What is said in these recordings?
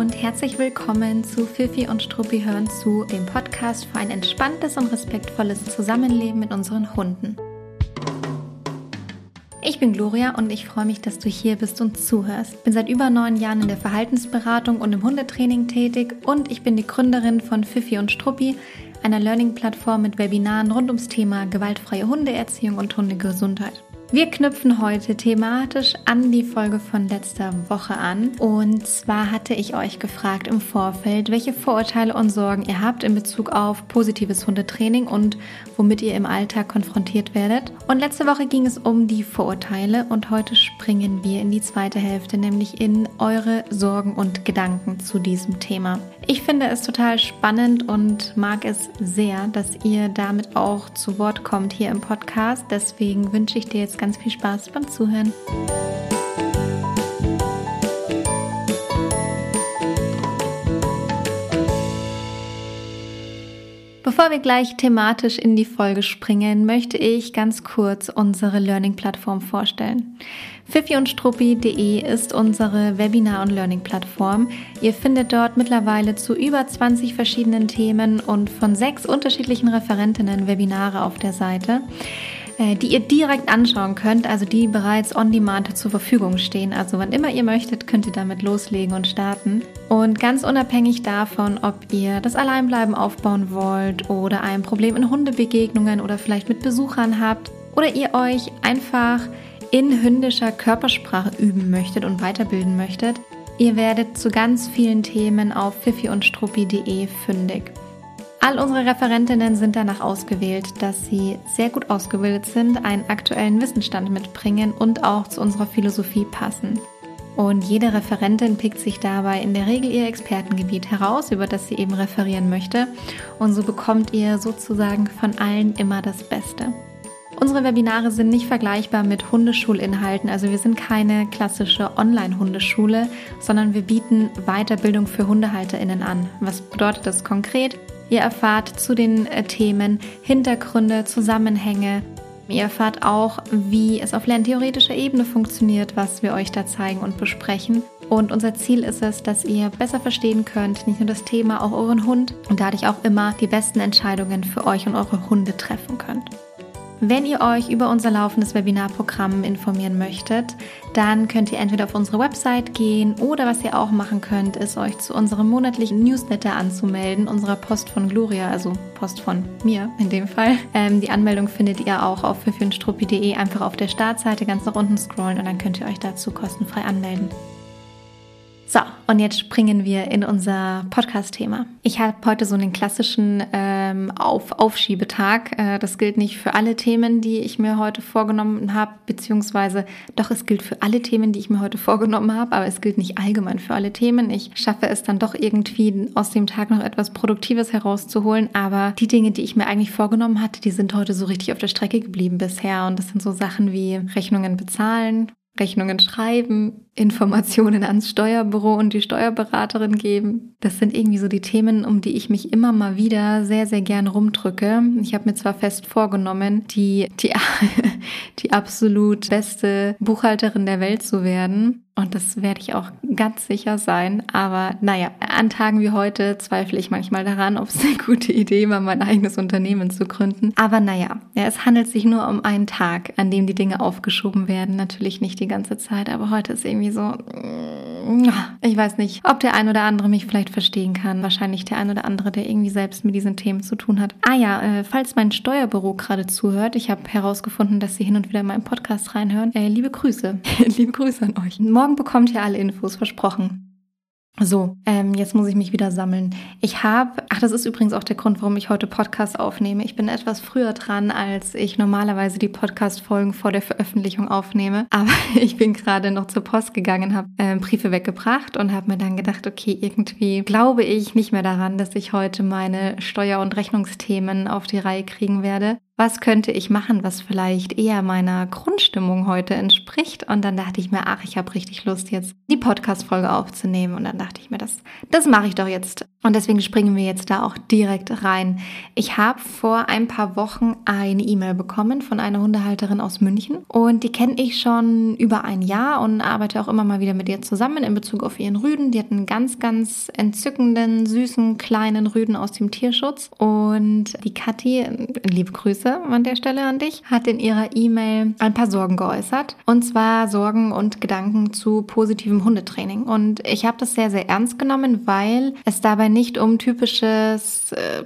und herzlich willkommen zu Fifi und Struppi hören zu, dem Podcast für ein entspanntes und respektvolles Zusammenleben mit unseren Hunden. Ich bin Gloria und ich freue mich, dass du hier bist und zuhörst. Bin seit über neun Jahren in der Verhaltensberatung und im Hundetraining tätig und ich bin die Gründerin von Fifi und Struppi, einer Learning-Plattform mit Webinaren rund ums Thema gewaltfreie Hundeerziehung und Hundegesundheit. Wir knüpfen heute thematisch an die Folge von letzter Woche an. Und zwar hatte ich euch gefragt im Vorfeld, welche Vorurteile und Sorgen ihr habt in Bezug auf positives Hundetraining und womit ihr im Alltag konfrontiert werdet. Und letzte Woche ging es um die Vorurteile und heute springen wir in die zweite Hälfte, nämlich in eure Sorgen und Gedanken zu diesem Thema. Ich finde es total spannend und mag es sehr, dass ihr damit auch zu Wort kommt hier im Podcast. Deswegen wünsche ich dir jetzt ganz viel Spaß beim Zuhören. Bevor wir gleich thematisch in die Folge springen, möchte ich ganz kurz unsere Learning-Plattform vorstellen. Fifi und Struppi.de ist unsere Webinar- und Learning-Plattform. Ihr findet dort mittlerweile zu über 20 verschiedenen Themen und von sechs unterschiedlichen Referentinnen Webinare auf der Seite. Äh, die ihr direkt anschauen könnt, also die bereits on demand zur Verfügung stehen. Also wann immer ihr möchtet, könnt ihr damit loslegen und starten. Und ganz unabhängig davon, ob ihr das Alleinbleiben aufbauen wollt oder ein Problem in Hundebegegnungen oder vielleicht mit Besuchern habt oder ihr euch einfach in hündischer Körpersprache üben möchtet und weiterbilden möchtet, ihr werdet zu ganz vielen Themen auf fifi und struppi.de fündig. All unsere Referentinnen sind danach ausgewählt, dass sie sehr gut ausgebildet sind, einen aktuellen Wissensstand mitbringen und auch zu unserer Philosophie passen. Und jede Referentin pickt sich dabei in der Regel ihr Expertengebiet heraus, über das sie eben referieren möchte. Und so bekommt ihr sozusagen von allen immer das Beste. Unsere Webinare sind nicht vergleichbar mit Hundeschulinhalten, also wir sind keine klassische Online-Hundeschule, sondern wir bieten Weiterbildung für HundehalterInnen an. Was bedeutet das konkret? Ihr erfahrt zu den äh, Themen Hintergründe, Zusammenhänge. Ihr erfahrt auch, wie es auf lerntheoretischer Ebene funktioniert, was wir euch da zeigen und besprechen. Und unser Ziel ist es, dass ihr besser verstehen könnt, nicht nur das Thema, auch euren Hund und dadurch auch immer die besten Entscheidungen für euch und eure Hunde treffen könnt. Wenn ihr euch über unser laufendes Webinarprogramm informieren möchtet, dann könnt ihr entweder auf unsere Website gehen oder was ihr auch machen könnt, ist euch zu unserem monatlichen Newsletter anzumelden, unserer Post von Gloria, also Post von mir in dem Fall. Ähm, die Anmeldung findet ihr auch auf fiffinstruppi.de, einfach auf der Startseite ganz nach unten scrollen und dann könnt ihr euch dazu kostenfrei anmelden. So, und jetzt springen wir in unser Podcast-Thema. Ich habe heute so einen klassischen ähm, Auf Aufschiebetag. Äh, das gilt nicht für alle Themen, die ich mir heute vorgenommen habe, beziehungsweise doch, es gilt für alle Themen, die ich mir heute vorgenommen habe, aber es gilt nicht allgemein für alle Themen. Ich schaffe es dann doch irgendwie aus dem Tag noch etwas Produktives herauszuholen, aber die Dinge, die ich mir eigentlich vorgenommen hatte, die sind heute so richtig auf der Strecke geblieben bisher. Und das sind so Sachen wie Rechnungen bezahlen, Rechnungen schreiben, Informationen ans Steuerbüro und die Steuerberaterin geben. Das sind irgendwie so die Themen, um die ich mich immer mal wieder sehr, sehr gern rumdrücke. Ich habe mir zwar fest vorgenommen, die, die, die absolut beste Buchhalterin der Welt zu werden. Und das werde ich auch ganz sicher sein. Aber naja, an Tagen wie heute zweifle ich manchmal daran, ob es eine gute Idee war, mein eigenes Unternehmen zu gründen. Aber naja, ja, es handelt sich nur um einen Tag, an dem die Dinge aufgeschoben werden. Natürlich nicht die ganze Zeit, aber heute ist irgendwie so, mm, ich weiß nicht, ob der ein oder andere mich vielleicht verstehen kann. Wahrscheinlich der ein oder andere, der irgendwie selbst mit diesen Themen zu tun hat. Ah ja, äh, falls mein Steuerbüro gerade zuhört, ich habe herausgefunden, dass sie hin und wieder in meinen Podcast reinhören. Äh, liebe Grüße. liebe Grüße an euch. Morgen bekommt ihr alle Infos, versprochen. So, ähm, jetzt muss ich mich wieder sammeln. Ich habe, ach, das ist übrigens auch der Grund, warum ich heute Podcast aufnehme. Ich bin etwas früher dran, als ich normalerweise die Podcast-Folgen vor der Veröffentlichung aufnehme. Aber ich bin gerade noch zur Post gegangen, habe äh, Briefe weggebracht und habe mir dann gedacht, okay, irgendwie glaube ich nicht mehr daran, dass ich heute meine Steuer- und Rechnungsthemen auf die Reihe kriegen werde was könnte ich machen, was vielleicht eher meiner Grundstimmung heute entspricht. Und dann dachte ich mir, ach, ich habe richtig Lust, jetzt die Podcast-Folge aufzunehmen. Und dann dachte ich mir, das, das mache ich doch jetzt. Und deswegen springen wir jetzt da auch direkt rein. Ich habe vor ein paar Wochen eine E-Mail bekommen von einer Hundehalterin aus München. Und die kenne ich schon über ein Jahr und arbeite auch immer mal wieder mit ihr zusammen in Bezug auf ihren Rüden. Die hat einen ganz, ganz entzückenden, süßen, kleinen Rüden aus dem Tierschutz. Und die Kathi, liebe Grüße an der Stelle an dich, hat in ihrer E-Mail ein paar Sorgen geäußert. Und zwar Sorgen und Gedanken zu positivem Hundetraining. Und ich habe das sehr, sehr ernst genommen, weil es dabei nicht um typisches äh,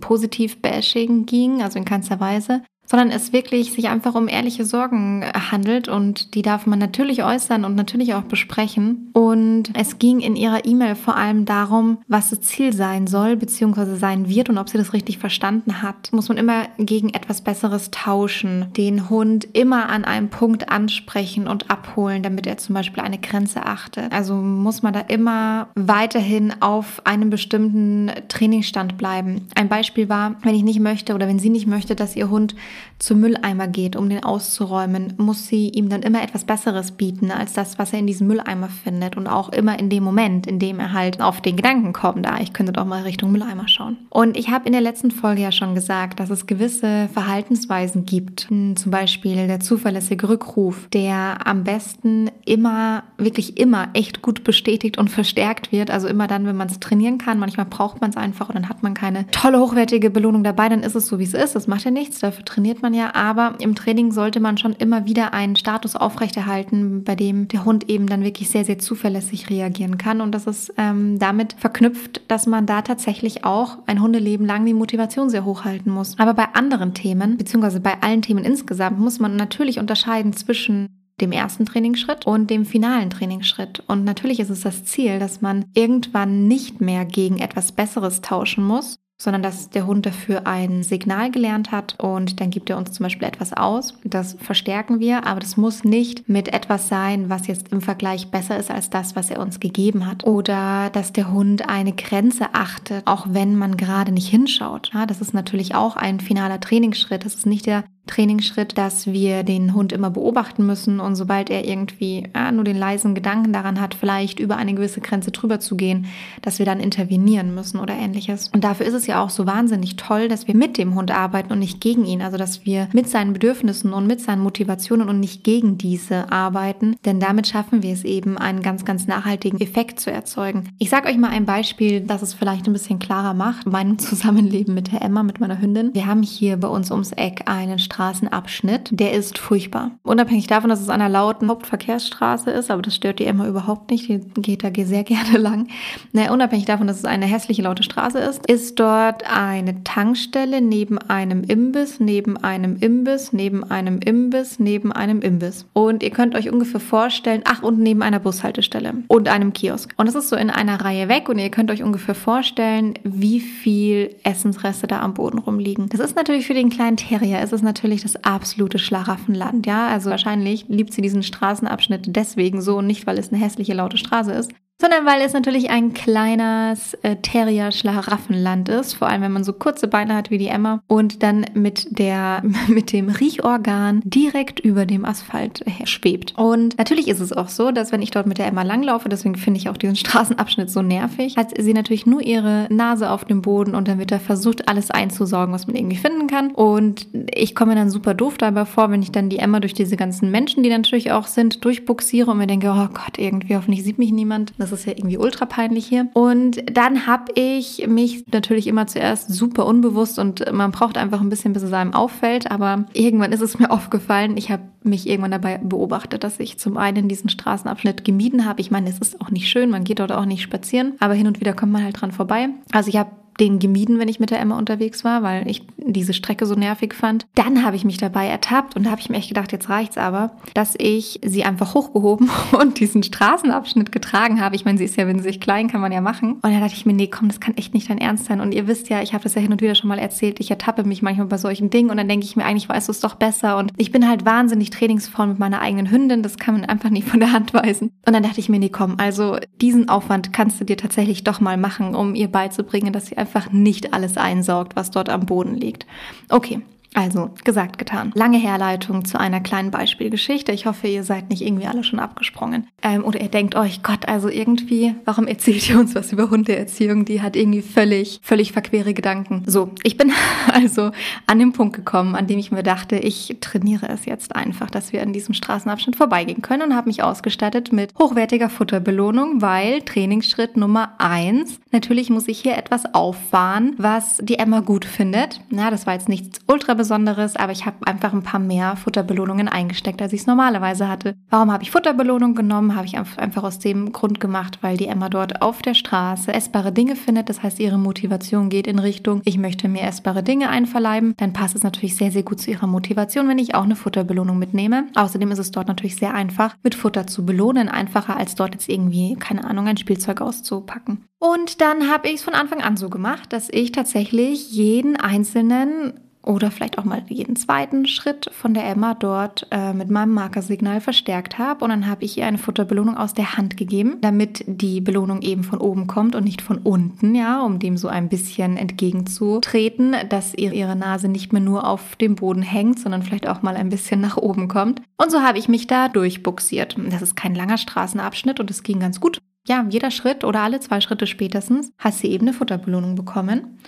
Positiv-Bashing ging, also in keinster Weise, sondern es wirklich sich einfach um ehrliche Sorgen handelt und die darf man natürlich äußern und natürlich auch besprechen. Und es ging in ihrer E-Mail vor allem darum, was das Ziel sein soll bzw. sein wird und ob sie das richtig verstanden hat. Muss man immer gegen etwas Besseres tauschen, den Hund immer an einem Punkt ansprechen und abholen, damit er zum Beispiel eine Grenze achtet. Also muss man da immer weiterhin auf einem bestimmten Trainingsstand bleiben. Ein Beispiel war, wenn ich nicht möchte oder wenn sie nicht möchte, dass ihr Hund zum Mülleimer geht, um den auszuräumen, muss sie ihm dann immer etwas Besseres bieten als das, was er in diesem Mülleimer findet und auch immer in dem Moment, in dem er halt auf den Gedanken kommt, da ich könnte doch mal Richtung Mülleimer schauen. Und ich habe in der letzten Folge ja schon gesagt, dass es gewisse Verhaltensweisen gibt, hm, zum Beispiel der zuverlässige Rückruf, der am besten immer, wirklich immer echt gut bestätigt und verstärkt wird. Also immer dann, wenn man es trainieren kann. Manchmal braucht man es einfach und dann hat man keine tolle, hochwertige Belohnung dabei, dann ist es so, wie es ist. Das macht ja nichts, dafür trainiert trainiert man ja, aber im Training sollte man schon immer wieder einen Status aufrechterhalten, bei dem der Hund eben dann wirklich sehr, sehr zuverlässig reagieren kann. Und das ist ähm, damit verknüpft, dass man da tatsächlich auch ein Hundeleben lang die Motivation sehr hoch halten muss. Aber bei anderen Themen, beziehungsweise bei allen Themen insgesamt, muss man natürlich unterscheiden zwischen dem ersten Trainingsschritt und dem finalen Trainingsschritt. Und natürlich ist es das Ziel, dass man irgendwann nicht mehr gegen etwas Besseres tauschen muss, sondern dass der Hund dafür ein Signal gelernt hat und dann gibt er uns zum Beispiel etwas aus. Das verstärken wir, aber das muss nicht mit etwas sein, was jetzt im Vergleich besser ist als das, was er uns gegeben hat. Oder dass der Hund eine Grenze achtet, auch wenn man gerade nicht hinschaut. Ja, das ist natürlich auch ein finaler Trainingsschritt. Das ist nicht der Trainingsschritt, dass wir den Hund immer beobachten müssen und sobald er irgendwie ja, nur den leisen Gedanken daran hat, vielleicht über eine gewisse Grenze drüber zu gehen, dass wir dann intervenieren müssen oder ähnliches. Und dafür ist es ja auch so wahnsinnig toll, dass wir mit dem Hund arbeiten und nicht gegen ihn. Also dass wir mit seinen Bedürfnissen und mit seinen Motivationen und nicht gegen diese arbeiten. Denn damit schaffen wir es eben, einen ganz, ganz nachhaltigen Effekt zu erzeugen. Ich sage euch mal ein Beispiel, das es vielleicht ein bisschen klarer macht. Mein Zusammenleben mit der Emma, mit meiner Hündin. Wir haben hier bei uns ums Eck einen Straßen Straßenabschnitt, der ist furchtbar. Unabhängig davon, dass es einer lauten Hauptverkehrsstraße ist, aber das stört die Emma überhaupt nicht, die geht da sehr gerne lang. Naja, unabhängig davon, dass es eine hässliche laute Straße ist, ist dort eine Tankstelle neben einem Imbiss, neben einem Imbiss, neben einem Imbiss, neben einem Imbiss. Und ihr könnt euch ungefähr vorstellen, ach, und neben einer Bushaltestelle und einem Kiosk. Und es ist so in einer Reihe weg und ihr könnt euch ungefähr vorstellen, wie viel Essensreste da am Boden rumliegen. Das ist natürlich für den kleinen Terrier, ist es natürlich natürlich das absolute Schlaraffenland, ja. Also wahrscheinlich liebt sie diesen Straßenabschnitt deswegen so und nicht, weil es eine hässliche, laute Straße ist, sondern weil es natürlich ein kleines äh, Terrier-Schlaraffenland ist, vor allem wenn man so kurze Beine hat wie die Emma und dann mit der mit dem Riechorgan direkt über dem Asphalt schwebt. Und natürlich ist es auch so, dass wenn ich dort mit der Emma langlaufe, deswegen finde ich auch diesen Straßenabschnitt so nervig, hat sie natürlich nur ihre Nase auf dem Boden und dann wird da versucht, alles einzusaugen, was man irgendwie finden kann. Und ich komme mir dann super doof dabei vor, wenn ich dann die Emma durch diese ganzen Menschen, die natürlich auch sind, durchbuxiere und mir denke, oh Gott, irgendwie hoffentlich sieht mich niemand. Das das ist ja irgendwie ultra peinlich hier. Und dann habe ich mich natürlich immer zuerst super unbewusst und man braucht einfach ein bisschen, bis es einem auffällt. Aber irgendwann ist es mir aufgefallen. Ich habe mich irgendwann dabei beobachtet, dass ich zum einen diesen Straßenabschnitt gemieden habe. Ich meine, es ist auch nicht schön, man geht dort auch nicht spazieren, aber hin und wieder kommt man halt dran vorbei. Also ich habe den gemieden, wenn ich mit der Emma unterwegs war, weil ich diese Strecke so nervig fand. Dann habe ich mich dabei ertappt und da habe ich mir echt gedacht, jetzt reicht's aber, dass ich sie einfach hochgehoben und diesen Straßenabschnitt getragen habe. Ich meine, sie ist ja winzig klein, kann man ja machen. Und dann dachte ich mir, nee, komm, das kann echt nicht dein Ernst sein. Und ihr wisst ja, ich habe das ja hin und wieder schon mal erzählt, ich ertappe mich manchmal bei solchen Dingen und dann denke ich mir, eigentlich weißt du es doch besser. Und ich bin halt wahnsinnig trainingsvoll mit meiner eigenen Hündin, das kann man einfach nicht von der Hand weisen. Und dann dachte ich mir, nee, komm, also diesen Aufwand kannst du dir tatsächlich doch mal machen, um ihr beizubringen, dass sie einfach nicht alles einsaugt, was dort am Boden liegt. Okay, Also, gesagt, getan. Lange Herleitung zu einer kleinen Beispielgeschichte. Ich hoffe, ihr seid nicht irgendwie alle schon abgesprungen. Ähm, oder ihr denkt euch, Gott, also irgendwie, warum erzählt ihr uns was über Hundeerziehung? Die hat irgendwie völlig, völlig verquere Gedanken. So, ich bin also an den Punkt gekommen, an dem ich mir dachte, ich trainiere es jetzt einfach, dass wir an diesem Straßenabschnitt vorbeigehen können und habe mich ausgestattet mit hochwertiger Futterbelohnung, weil Trainingsschritt Nummer eins, natürlich muss ich hier etwas auffahren, was die Emma gut findet. Na, das war jetzt nichts ultra Besonderes, aber ich habe einfach ein paar mehr Futterbelohnungen eingesteckt, als ich es normalerweise hatte. Warum habe ich Futterbelohnung genommen? Habe ich einfach aus dem Grund gemacht, weil die Emma dort auf der Straße essbare Dinge findet. Das heißt, ihre Motivation geht in Richtung, ich möchte mir essbare Dinge einverleiben. Dann passt es natürlich sehr, sehr gut zu ihrer Motivation, wenn ich auch eine Futterbelohnung mitnehme. Außerdem ist es dort natürlich sehr einfach, mit Futter zu belohnen. Einfacher als dort jetzt irgendwie, keine Ahnung, ein Spielzeug auszupacken. Und dann habe ich es von Anfang an so gemacht, dass ich tatsächlich jeden einzelnen oder vielleicht auch mal jeden zweiten Schritt von der Emma dort äh, mit meinem Markersignal verstärkt habe. Und dann habe ich ihr eine Futterbelohnung aus der Hand gegeben, damit die Belohnung eben von oben kommt und nicht von unten, ja, um dem so ein bisschen entgegenzutreten, dass ihre Nase nicht mehr nur auf dem Boden hängt, sondern vielleicht auch mal ein bisschen nach oben kommt. Und so habe ich mich da durchbuxiert. Das ist kein langer Straßenabschnitt und es ging ganz gut. Ja, jeder Schritt oder alle zwei Schritte spätestens hat sie eben eine Futterbelohnung bekommen.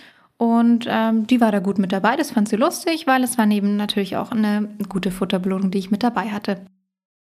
Und ähm, die war da gut mit dabei. Das fand sie lustig, weil es war neben natürlich auch eine gute Futterbelohnung, die ich mit dabei hatte.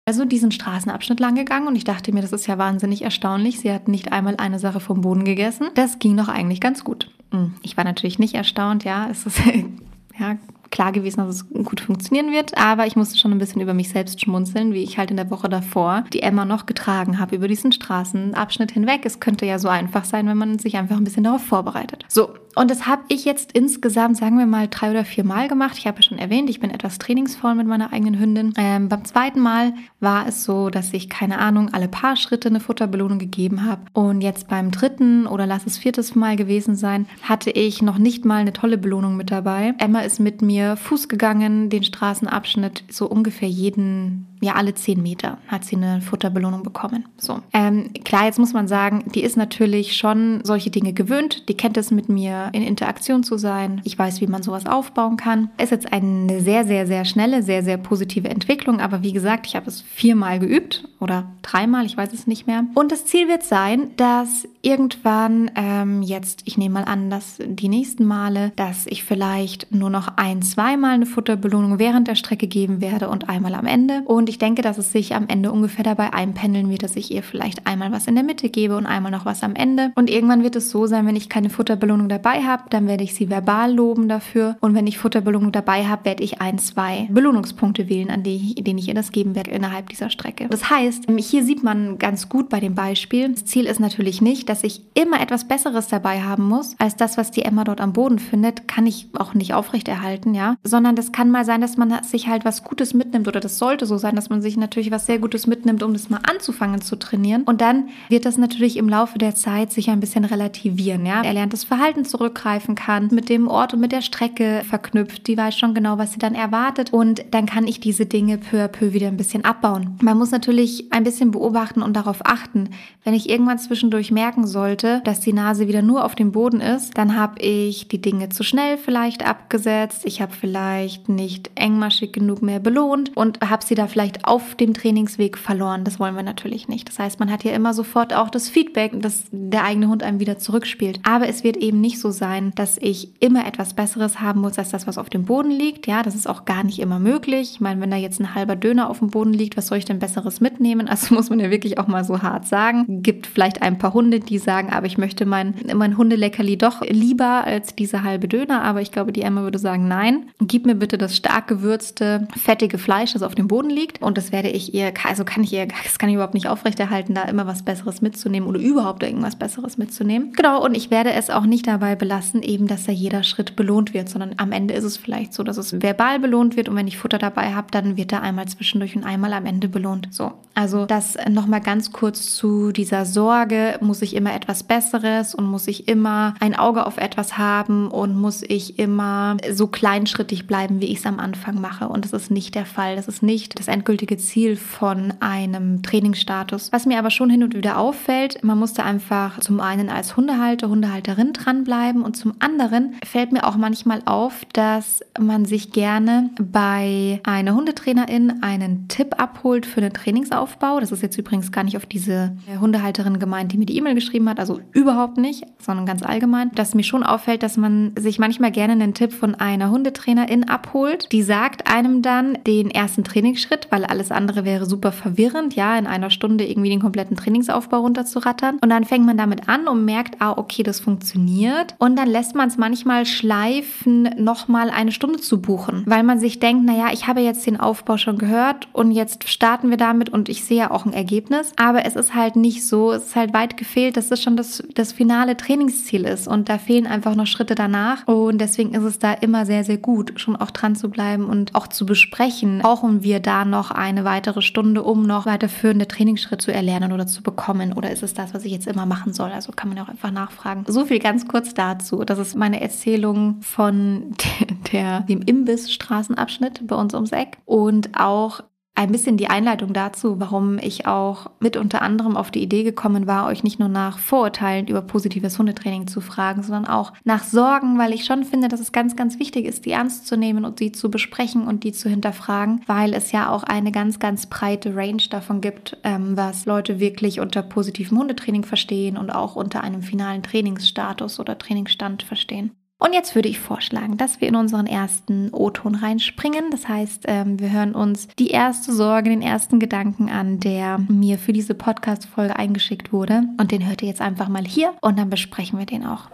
Also diesen Straßenabschnitt lang gegangen und ich dachte mir, das ist ja wahnsinnig erstaunlich. Sie hat nicht einmal eine Sache vom Boden gegessen. Das ging doch eigentlich ganz gut. Hm, ich war natürlich nicht erstaunt, ja. Es ist ja klar gewesen, dass es gut funktionieren wird, aber ich musste schon ein bisschen über mich selbst schmunzeln, wie ich halt in der Woche davor die Emma noch getragen habe über diesen Straßenabschnitt hinweg. Es könnte ja so einfach sein, wenn man sich einfach ein bisschen darauf vorbereitet. So, und das habe ich jetzt insgesamt, sagen wir mal, drei oder vier Mal gemacht. Ich habe ja schon erwähnt, ich bin etwas trainingsvoll mit meiner eigenen Hündin. Ähm, beim zweiten Mal war es so, dass ich, keine Ahnung, alle paar Schritte eine Futterbelohnung gegeben habe. Und jetzt beim dritten oder lass es viertes Mal gewesen sein, hatte ich noch nicht mal eine tolle Belohnung mit dabei. Emma ist mit mir Fuß gegangen, den Straßenabschnitt so ungefähr jeden ja, alle zehn Meter hat sie eine Futterbelohnung bekommen. So. Ähm, klar, jetzt muss man sagen, die ist natürlich schon solche Dinge gewöhnt. Die kennt es mit mir in Interaktion zu sein. Ich weiß, wie man sowas aufbauen kann. Ist jetzt eine sehr, sehr, sehr schnelle, sehr, sehr positive Entwicklung. Aber wie gesagt, ich habe es viermal geübt oder dreimal, ich weiß es nicht mehr. Und das Ziel wird sein, dass irgendwann ähm, jetzt, ich nehme mal an, dass die nächsten Male, dass ich vielleicht nur noch ein, zweimal eine Futterbelohnung während der Strecke geben werde und einmal am Ende. Und ich denke, dass es sich am Ende ungefähr dabei einpendeln wird, dass ich ihr vielleicht einmal was in der Mitte gebe und einmal noch was am Ende. Und irgendwann wird es so sein, wenn ich keine Futterbelohnung dabei habe, dann werde ich sie verbal loben dafür. Und wenn ich Futterbelohnung dabei habe, werde ich ein, zwei Belohnungspunkte wählen, an denen ich ihr das geben werde innerhalb dieser Strecke. Das heißt, hier sieht man ganz gut bei dem Beispiel, das Ziel ist natürlich nicht, dass dass ich immer etwas Besseres dabei haben muss, als das, was die Emma dort am Boden findet, kann ich auch nicht aufrechterhalten, ja. Sondern das kann mal sein, dass man sich halt was Gutes mitnimmt oder das sollte so sein, dass man sich natürlich was sehr Gutes mitnimmt, um das mal anzufangen zu trainieren. Und dann wird das natürlich im Laufe der Zeit sich ein bisschen relativieren, ja. Er lernt das Verhalten zurückgreifen kann, mit dem Ort und mit der Strecke verknüpft. Die weiß schon genau, was sie dann erwartet. Und dann kann ich diese Dinge peu à peu wieder ein bisschen abbauen. Man muss natürlich ein bisschen beobachten und darauf achten. Wenn ich irgendwann zwischendurch merken sollte, dass die Nase wieder nur auf dem Boden ist, dann habe ich die Dinge zu schnell vielleicht abgesetzt. Ich habe vielleicht nicht engmaschig genug mehr belohnt und habe sie da vielleicht auf dem Trainingsweg verloren. Das wollen wir natürlich nicht. Das heißt, man hat ja immer sofort auch das Feedback, dass der eigene Hund einem wieder zurückspielt. Aber es wird eben nicht so sein, dass ich immer etwas Besseres haben muss als das, was auf dem Boden liegt. Ja, das ist auch gar nicht immer möglich. Ich meine, wenn da jetzt ein halber Döner auf dem Boden liegt, was soll ich denn Besseres mitnehmen? Also muss man ja wirklich auch mal so hart sagen. Gibt vielleicht ein paar Hunde, die die sagen, aber ich möchte mein, mein Hundeleckerli doch lieber als diese halbe Döner. Aber ich glaube, die Emma würde sagen, nein, gib mir bitte das stark gewürzte, fettige Fleisch, das auf dem Boden liegt. Und das werde ich ihr, also kann ich ihr, das kann ich überhaupt nicht aufrechterhalten, da immer was Besseres mitzunehmen oder überhaupt irgendwas Besseres mitzunehmen. Genau, und ich werde es auch nicht dabei belassen, eben, dass da jeder Schritt belohnt wird, sondern am Ende ist es vielleicht so, dass es verbal belohnt wird und wenn ich Futter dabei habe, dann wird er einmal zwischendurch und einmal am Ende belohnt. So, also das nochmal ganz kurz zu dieser Sorge, muss ich immer immer etwas Besseres und muss ich immer ein Auge auf etwas haben und muss ich immer so kleinschrittig bleiben, wie ich es am Anfang mache. Und das ist nicht der Fall. Das ist nicht das endgültige Ziel von einem Trainingsstatus. Was mir aber schon hin und wieder auffällt, man musste einfach zum einen als Hundehalter, Hundehalterin dranbleiben und zum anderen fällt mir auch manchmal auf, dass man sich gerne bei einer Hundetrainerin einen Tipp abholt für den Trainingsaufbau. Das ist jetzt übrigens gar nicht auf diese Hundehalterin gemeint, die mir die E-Mail geschrieben hat, also überhaupt nicht, sondern ganz allgemein, dass mir schon auffällt, dass man sich manchmal gerne einen Tipp von einer Hundetrainerin abholt. Die sagt einem dann den ersten Trainingsschritt, weil alles andere wäre super verwirrend, ja, in einer Stunde irgendwie den kompletten Trainingsaufbau runterzurattern. Und dann fängt man damit an und merkt, ah, okay, das funktioniert. Und dann lässt man es manchmal schleifen, nochmal eine Stunde zu buchen, weil man sich denkt, naja, ich habe jetzt den Aufbau schon gehört und jetzt starten wir damit und ich sehe auch ein Ergebnis. Aber es ist halt nicht so, es ist halt weit gefehlt, dass es schon das, das finale Trainingsziel ist und da fehlen einfach noch Schritte danach. Und deswegen ist es da immer sehr, sehr gut, schon auch dran zu bleiben und auch zu besprechen. Brauchen wir da noch eine weitere Stunde, um noch weiterführende Trainingsschritte zu erlernen oder zu bekommen? Oder ist es das, was ich jetzt immer machen soll? Also kann man auch einfach nachfragen. So viel ganz kurz dazu. Das ist meine Erzählung von der, dem Imbiss-Straßenabschnitt bei uns ums Eck und auch ein bisschen die Einleitung dazu, warum ich auch mit unter anderem auf die Idee gekommen war, euch nicht nur nach Vorurteilen über positives Hundetraining zu fragen, sondern auch nach Sorgen, weil ich schon finde, dass es ganz, ganz wichtig ist, die ernst zu nehmen und sie zu besprechen und die zu hinterfragen, weil es ja auch eine ganz, ganz breite Range davon gibt, ähm, was Leute wirklich unter positivem Hundetraining verstehen und auch unter einem finalen Trainingsstatus oder Trainingsstand verstehen. Und jetzt würde ich vorschlagen, dass wir in unseren ersten O-Ton reinspringen. Das heißt, ähm, wir hören uns die erste Sorge, den ersten Gedanken an, der mir für diese Podcast-Folge eingeschickt wurde. Und den hört ihr jetzt einfach mal hier und dann besprechen wir den auch.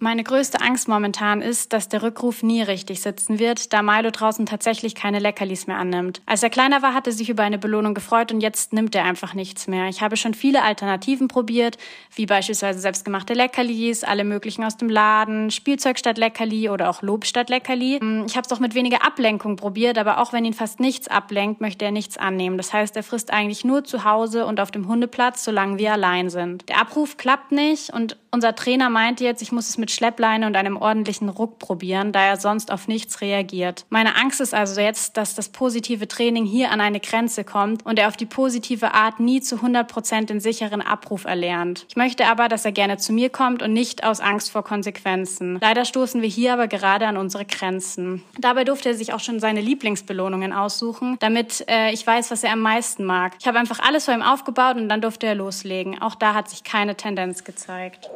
Meine größte Angst momentan ist, dass der Rückruf nie richtig sitzen wird, da Milo draußen tatsächlich keine Leckerlis mehr annimmt. Als er kleiner war, hatte er sich über eine Belohnung gefreut und jetzt nimmt er einfach nichts mehr. Ich habe schon viele Alternativen probiert, wie beispielsweise selbstgemachte Leckerlis, alle möglichen aus dem Laden, Spielzeug statt Leckerli oder auch Lob statt Leckerli. Hm, ich habe es auch mit weniger Ablenkung probiert, aber auch wenn ihn fast nichts ablenkt, möchte er nichts annehmen. Das heißt, er frisst eigentlich nur zu Hause und auf dem Hundeplatz, solange wir allein sind. Der Abruf klappt nicht und unser Trainer meinte jetzt, ich muss es mit Schleppleine und einem ordentlichen Ruck probieren, da er sonst auf nichts reagiert. Meine Angst ist also jetzt, dass das positive Training hier an eine Grenze kommt und er auf die positive Art nie zu 100 Prozent den sicheren Abruf erlernt. Ich möchte aber, dass er gerne zu mir kommt und nicht aus Angst vor Konsequenzen. Leider stoßen wir hier aber gerade an unsere Grenzen. Dabei durfte er sich auch schon seine Lieblingsbelohnungen aussuchen, damit äh, ich weiß, was er am meisten mag. Ich habe einfach alles vor ihm aufgebaut und dann durfte er loslegen. Auch da hat sich keine Tendenz gezeigt.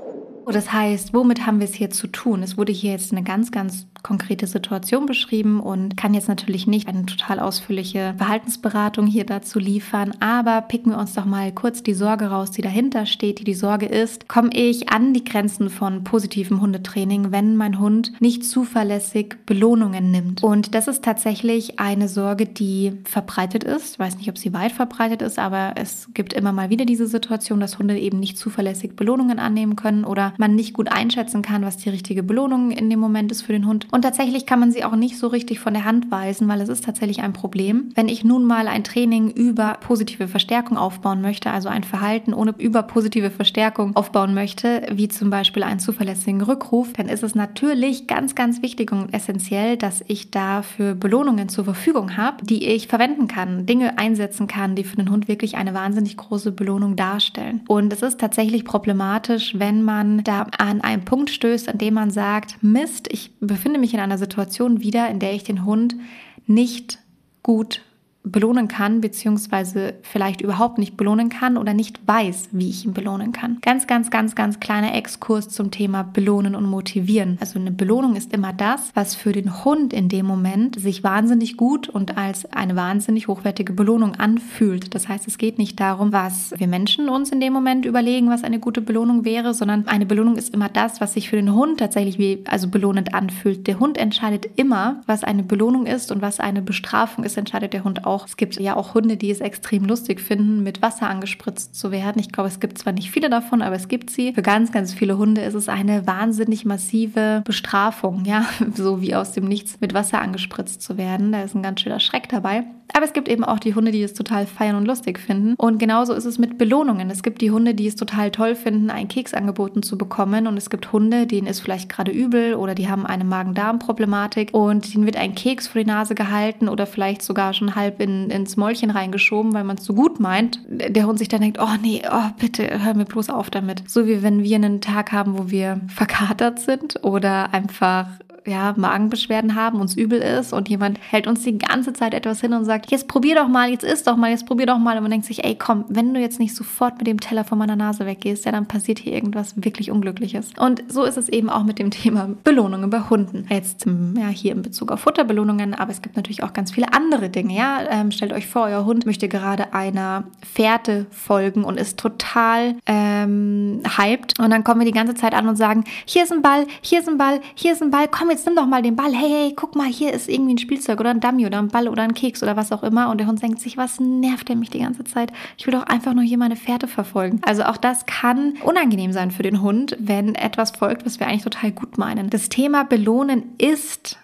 Oh, das heißt, womit haben wir es hier zu tun? Es wurde hier jetzt eine ganz, ganz konkrete Situation beschrieben und kann jetzt natürlich nicht eine total ausführliche Verhaltensberatung hier dazu liefern, aber picken wir uns doch mal kurz die Sorge raus, die dahinter steht, die die Sorge ist, komme ich an die Grenzen von positivem Hundetraining, wenn mein Hund nicht zuverlässig Belohnungen nimmt. Und das ist tatsächlich eine Sorge, die verbreitet ist. Ich weiß nicht, ob sie weit verbreitet ist, aber es gibt immer mal wieder diese Situation, dass Hunde eben nicht zuverlässig Belohnungen annehmen können oder man nicht gut einschätzen kann, was die richtige Belohnung in dem Moment ist für den Hund. Und tatsächlich kann man sie auch nicht so richtig von der Hand weisen, weil es ist tatsächlich ein Problem. Wenn ich nun mal ein Training über positive Verstärkung aufbauen möchte, also ein Verhalten ohne über positive Verstärkung aufbauen möchte, wie zum Beispiel einen zuverlässigen Rückruf, dann ist es natürlich ganz, ganz wichtig und essentiell, dass ich dafür Belohnungen zur Verfügung habe, die ich verwenden kann, Dinge einsetzen kann, die für den Hund wirklich eine wahnsinnig große Belohnung darstellen. Und es ist tatsächlich problematisch, wenn man da an einen Punkt stößt, an dem man sagt, Mist, ich befinde mich in einer Situation wieder, in der ich den Hund nicht gut belohnen kann, beziehungsweise vielleicht überhaupt nicht belohnen kann oder nicht weiß, wie ich ihn belohnen kann. Ganz, ganz, ganz, ganz kleiner Exkurs zum Thema Belohnen und Motivieren. Also eine Belohnung ist immer das, was für den Hund in dem Moment sich wahnsinnig gut und als eine wahnsinnig hochwertige Belohnung anfühlt. Das heißt, es geht nicht darum, was wir Menschen uns in dem Moment überlegen, was eine gute Belohnung wäre, sondern eine Belohnung ist immer das, was sich für den Hund tatsächlich wie also belohnend anfühlt. Der Hund entscheidet immer, was eine Belohnung ist und was eine Bestrafung ist, entscheidet der Hund auch auch, es gibt ja auch Hunde, die es extrem lustig finden, mit Wasser angespritzt zu werden. Ich glaube, es gibt zwar nicht viele davon, aber es gibt sie. Für ganz, ganz viele Hunde ist es eine wahnsinnig massive Bestrafung, ja, so wie aus dem Nichts mit Wasser angespritzt zu werden. Da ist ein ganz schöner Schreck dabei. Aber es gibt eben auch die Hunde, die es total feiern und lustig finden. Und genauso ist es mit Belohnungen. Es gibt die Hunde, die es total toll finden, einen Keks angeboten zu bekommen. Und es gibt Hunde, denen ist vielleicht gerade übel oder die haben eine Magen-Darm-Problematik und denen wird ein Keks vor die Nase gehalten oder vielleicht sogar schon halb in, ins Mäulchen reingeschoben, weil man es so gut meint. Der Hund sich dann denkt, oh nee, oh bitte, hör mir bloß auf damit. So wie wenn wir einen Tag haben, wo wir verkatert sind oder einfach ja, Magenbeschwerden haben, uns übel ist und jemand hält uns die ganze Zeit etwas hin und sagt, jetzt probier doch mal, jetzt isst doch mal, jetzt probier doch mal. Und man denkt sich, ey, komm, wenn du jetzt nicht sofort mit dem Teller von meiner Nase weggehst, ja, dann passiert hier irgendwas wirklich Unglückliches. Und so ist es eben auch mit dem Thema Belohnungen bei Hunden. Jetzt, hm, ja, hier in Bezug auf Futterbelohnungen, aber es gibt natürlich auch ganz viele andere Dinge, ja. Ähm, stellt euch vor, euer Hund möchte gerade einer Fährte folgen und ist total ähm, hyped. Und dann kommen wir die ganze Zeit an und sagen, hier ist ein Ball, hier ist ein Ball, hier ist ein Ball, komm, jetzt nimm doch mal den Ball. Hey, hey, guck mal, hier ist irgendwie ein Spielzeug oder ein Dummy oder ein Ball oder ein Keks oder was auch immer. Und der Hund denkt sich, was nervt der mich die ganze Zeit? Ich will doch einfach nur hier meine Fährte verfolgen. Also auch das kann unangenehm sein für den Hund, wenn etwas folgt, was wir eigentlich total gut meinen. Das Thema Belohnen ist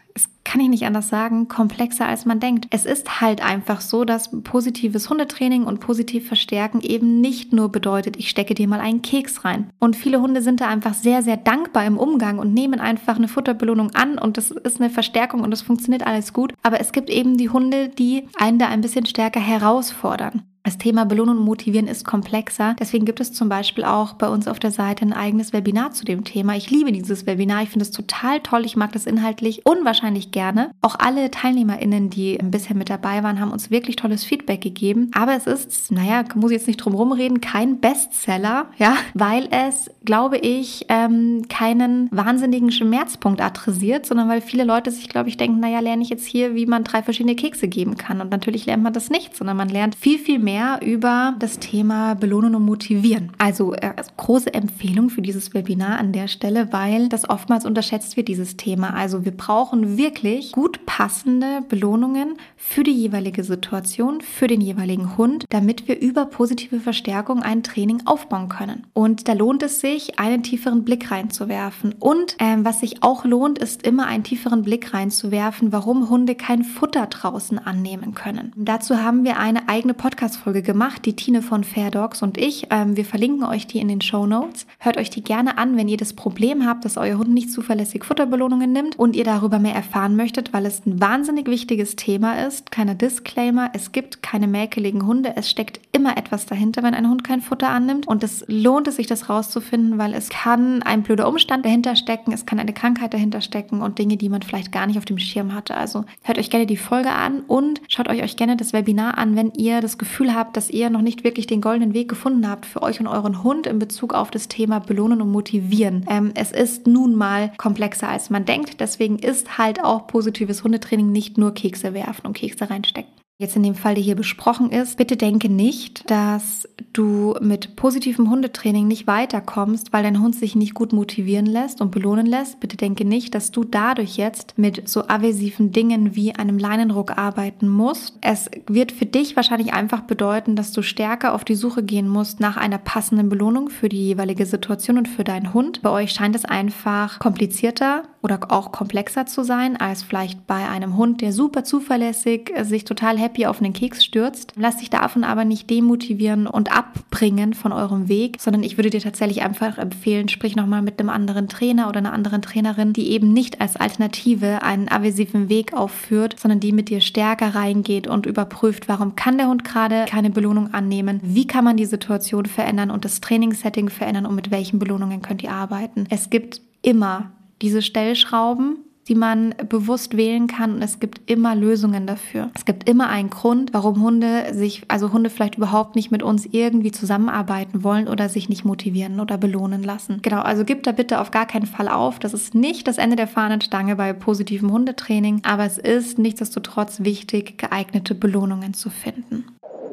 kann ich nicht anders sagen, komplexer als man denkt. Es ist halt einfach so, dass positives Hundetraining und positiv verstärken eben nicht nur bedeutet, ich stecke dir mal einen Keks rein. Und viele Hunde sind da einfach sehr, sehr dankbar im Umgang und nehmen einfach eine Futterbelohnung an und das ist eine Verstärkung und das funktioniert alles gut. Aber es gibt eben die Hunde, die einen da ein bisschen stärker herausfordern. Das Thema Belohnen und Motivieren ist komplexer. Deswegen gibt es zum Beispiel auch bei uns auf der Seite ein eigenes Webinar zu dem Thema. Ich liebe dieses Webinar. Ich finde es total toll. Ich mag das inhaltlich unwahrscheinlich gerne. Auch alle TeilnehmerInnen, die bisher mit dabei waren, haben uns wirklich tolles Feedback gegeben. Aber es ist, naja, muss ich jetzt nicht drum rumreden, kein Bestseller, ja, weil es, glaube ich, ähm, keinen wahnsinnigen Schmerzpunkt adressiert, sondern weil viele Leute sich, glaube ich, denken, naja, lerne ich jetzt hier, wie man drei verschiedene Kekse geben kann. Und natürlich lernt man das nicht, sondern man lernt viel, viel mehr mehr über das Thema Belohnen und Motivieren. Also äh, große Empfehlung für dieses Webinar an der Stelle, weil das oftmals unterschätzt wird, dieses Thema. Also wir brauchen wirklich gut passende Belohnungen für die jeweilige Situation, für den jeweiligen Hund, damit wir über positive Verstärkung ein Training aufbauen können. Und da lohnt es sich, einen tieferen Blick reinzuwerfen. Und ähm, was sich auch lohnt, ist immer einen tieferen Blick reinzuwerfen, warum Hunde kein Futter draußen annehmen können. Dazu haben wir eine eigene Podcast-Folge Podcast-Folge gemacht, die Tine von Fair Dogs und ich. Ähm, wir verlinken euch die in den Show Notes. Hört euch die gerne an, wenn ihr das Problem habt, dass euer Hund nicht zuverlässig Futterbelohnungen nimmt und ihr darüber mehr erfahren möchtet, weil es ein wahnsinnig wichtiges Thema ist. Kleiner Disclaimer, es gibt keine mäkeligen Hunde. Es steckt immer etwas dahinter, wenn ein Hund kein Futter annimmt. Und es lohnt es sich, das rauszufinden, weil es kann ein blöder Umstand dahinter stecken, es kann eine Krankheit dahinter stecken und Dinge, die man vielleicht gar nicht auf dem Schirm hatte. Also hört euch gerne die Folge an und schaut euch, euch gerne das Webinar an, wenn ihr das Gefühl habt, habt, dass ihr noch nicht wirklich den goldenen Weg gefunden habt für euch und euren Hund in Bezug auf das Thema Belohnen und Motivieren. Ähm, es ist nun mal komplexer als man denkt. Deswegen ist halt auch positives Hundetraining nicht nur Kekse werfen und Kekse reinstecken jetzt in dem Fall, der hier besprochen ist, bitte denke nicht, dass du mit positivem Hundetraining nicht weiterkommst, weil dein Hund sich nicht gut motivieren lässt und belohnen lässt. Bitte denke nicht, dass du dadurch jetzt mit so aversiven Dingen wie einem Leinenruck arbeiten musst. Es wird für dich wahrscheinlich einfach bedeuten, dass du stärker auf die Suche gehen musst nach einer passenden Belohnung für die jeweilige Situation und für deinen Hund. Bei euch scheint es einfach komplizierter oder auch komplexer zu sein als vielleicht bei einem Hund, der super zuverlässig sich total happy auf einen Keks stürzt. Lasst dich davon aber nicht demotivieren und abbringen von eurem Weg, sondern ich würde dir tatsächlich einfach empfehlen, sprich nochmal mit einem anderen Trainer oder einer anderen Trainerin, die eben nicht als Alternative einen aversiven Weg aufführt, sondern die mit dir stärker reingeht und überprüft, warum kann der Hund gerade keine Belohnung annehmen, wie kann man die Situation verändern und das Trainingssetting verändern und mit welchen Belohnungen könnt ihr arbeiten. Es gibt immer diese Stellschrauben, die man bewusst wählen kann und es gibt immer Lösungen dafür. Es gibt immer einen Grund, warum Hunde sich, also Hunde vielleicht überhaupt nicht mit uns irgendwie zusammenarbeiten wollen oder sich nicht motivieren oder belohnen lassen. Genau, also gib da bitte auf gar keinen Fall auf. Das ist nicht das Ende der Fahnenstange bei positivem Hundetraining, aber es ist nichtsdestotrotz wichtig, geeignete Belohnungen zu finden.